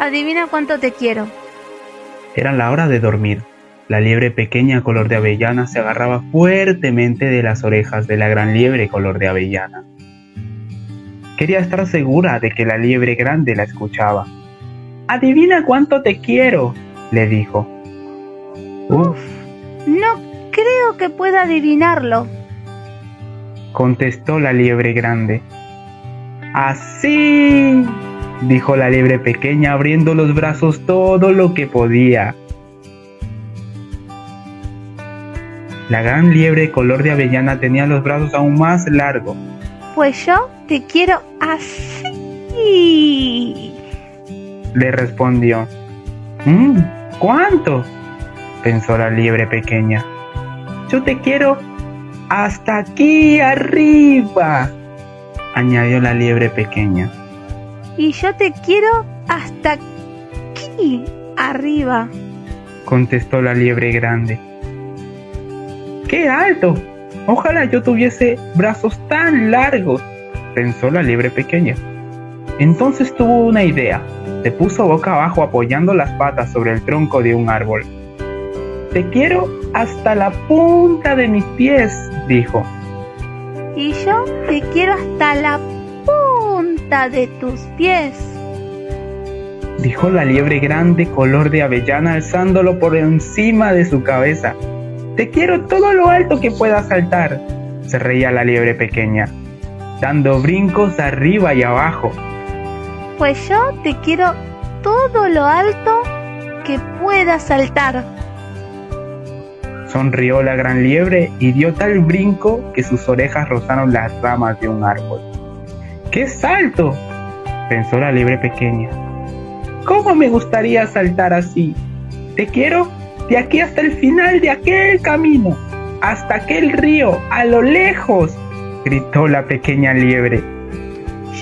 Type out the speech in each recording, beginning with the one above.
adivina cuánto te quiero. Era la hora de dormir. La liebre pequeña color de avellana se agarraba fuertemente de las orejas de la gran liebre color de avellana. Quería estar segura de que la liebre grande la escuchaba. Adivina cuánto te quiero, le dijo. Uf, no creo que pueda adivinarlo, contestó la liebre grande. Así, dijo la liebre pequeña abriendo los brazos todo lo que podía. La gran liebre color de avellana tenía los brazos aún más largos. Pues yo te quiero así. Le respondió. ¿Mm? ¿Cuánto? pensó la liebre pequeña. Yo te quiero hasta aquí arriba, añadió la liebre pequeña. Y yo te quiero hasta aquí arriba, contestó la liebre grande. ¡Qué alto! Ojalá yo tuviese brazos tan largos, pensó la liebre pequeña. Entonces tuvo una idea. Se puso boca abajo apoyando las patas sobre el tronco de un árbol. Te quiero hasta la punta de mis pies, dijo. Y yo te quiero hasta la de tus pies, dijo la liebre grande color de avellana alzándolo por encima de su cabeza. Te quiero todo lo alto que puedas saltar, se reía la liebre pequeña, dando brincos arriba y abajo. Pues yo te quiero todo lo alto que puedas saltar. Sonrió la gran liebre y dio tal brinco que sus orejas rozaron las ramas de un árbol. ¡Qué salto! pensó la liebre pequeña. ¿Cómo me gustaría saltar así? Te quiero de aquí hasta el final de aquel camino, hasta aquel río, a lo lejos, gritó la pequeña liebre.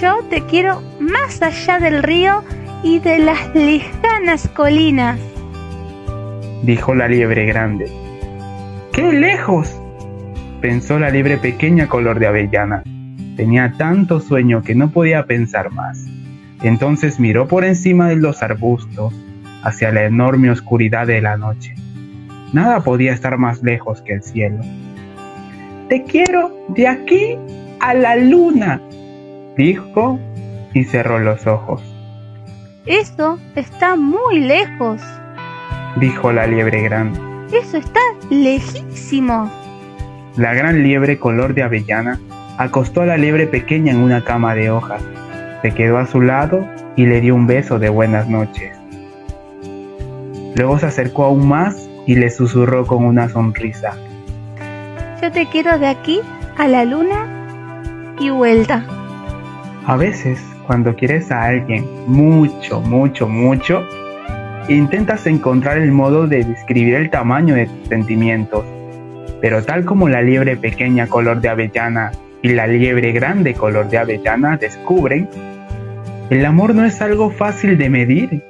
Yo te quiero más allá del río y de las lejanas colinas, dijo la liebre grande. ¡Qué lejos! pensó la liebre pequeña color de avellana. Tenía tanto sueño que no podía pensar más. Entonces miró por encima de los arbustos hacia la enorme oscuridad de la noche. Nada podía estar más lejos que el cielo. Te quiero de aquí a la luna, dijo y cerró los ojos. Eso está muy lejos, dijo la liebre grande. Eso está lejísimo. La gran liebre color de avellana acostó a la liebre pequeña en una cama de hojas. Se quedó a su lado y le dio un beso de buenas noches. Luego se acercó aún más y le susurró con una sonrisa. Yo te quiero de aquí a la luna y vuelta. A veces, cuando quieres a alguien mucho, mucho, mucho, intentas encontrar el modo de describir el tamaño de tus sentimientos. Pero tal como la liebre pequeña color de avellana y la liebre grande color de avellana descubren, el amor no es algo fácil de medir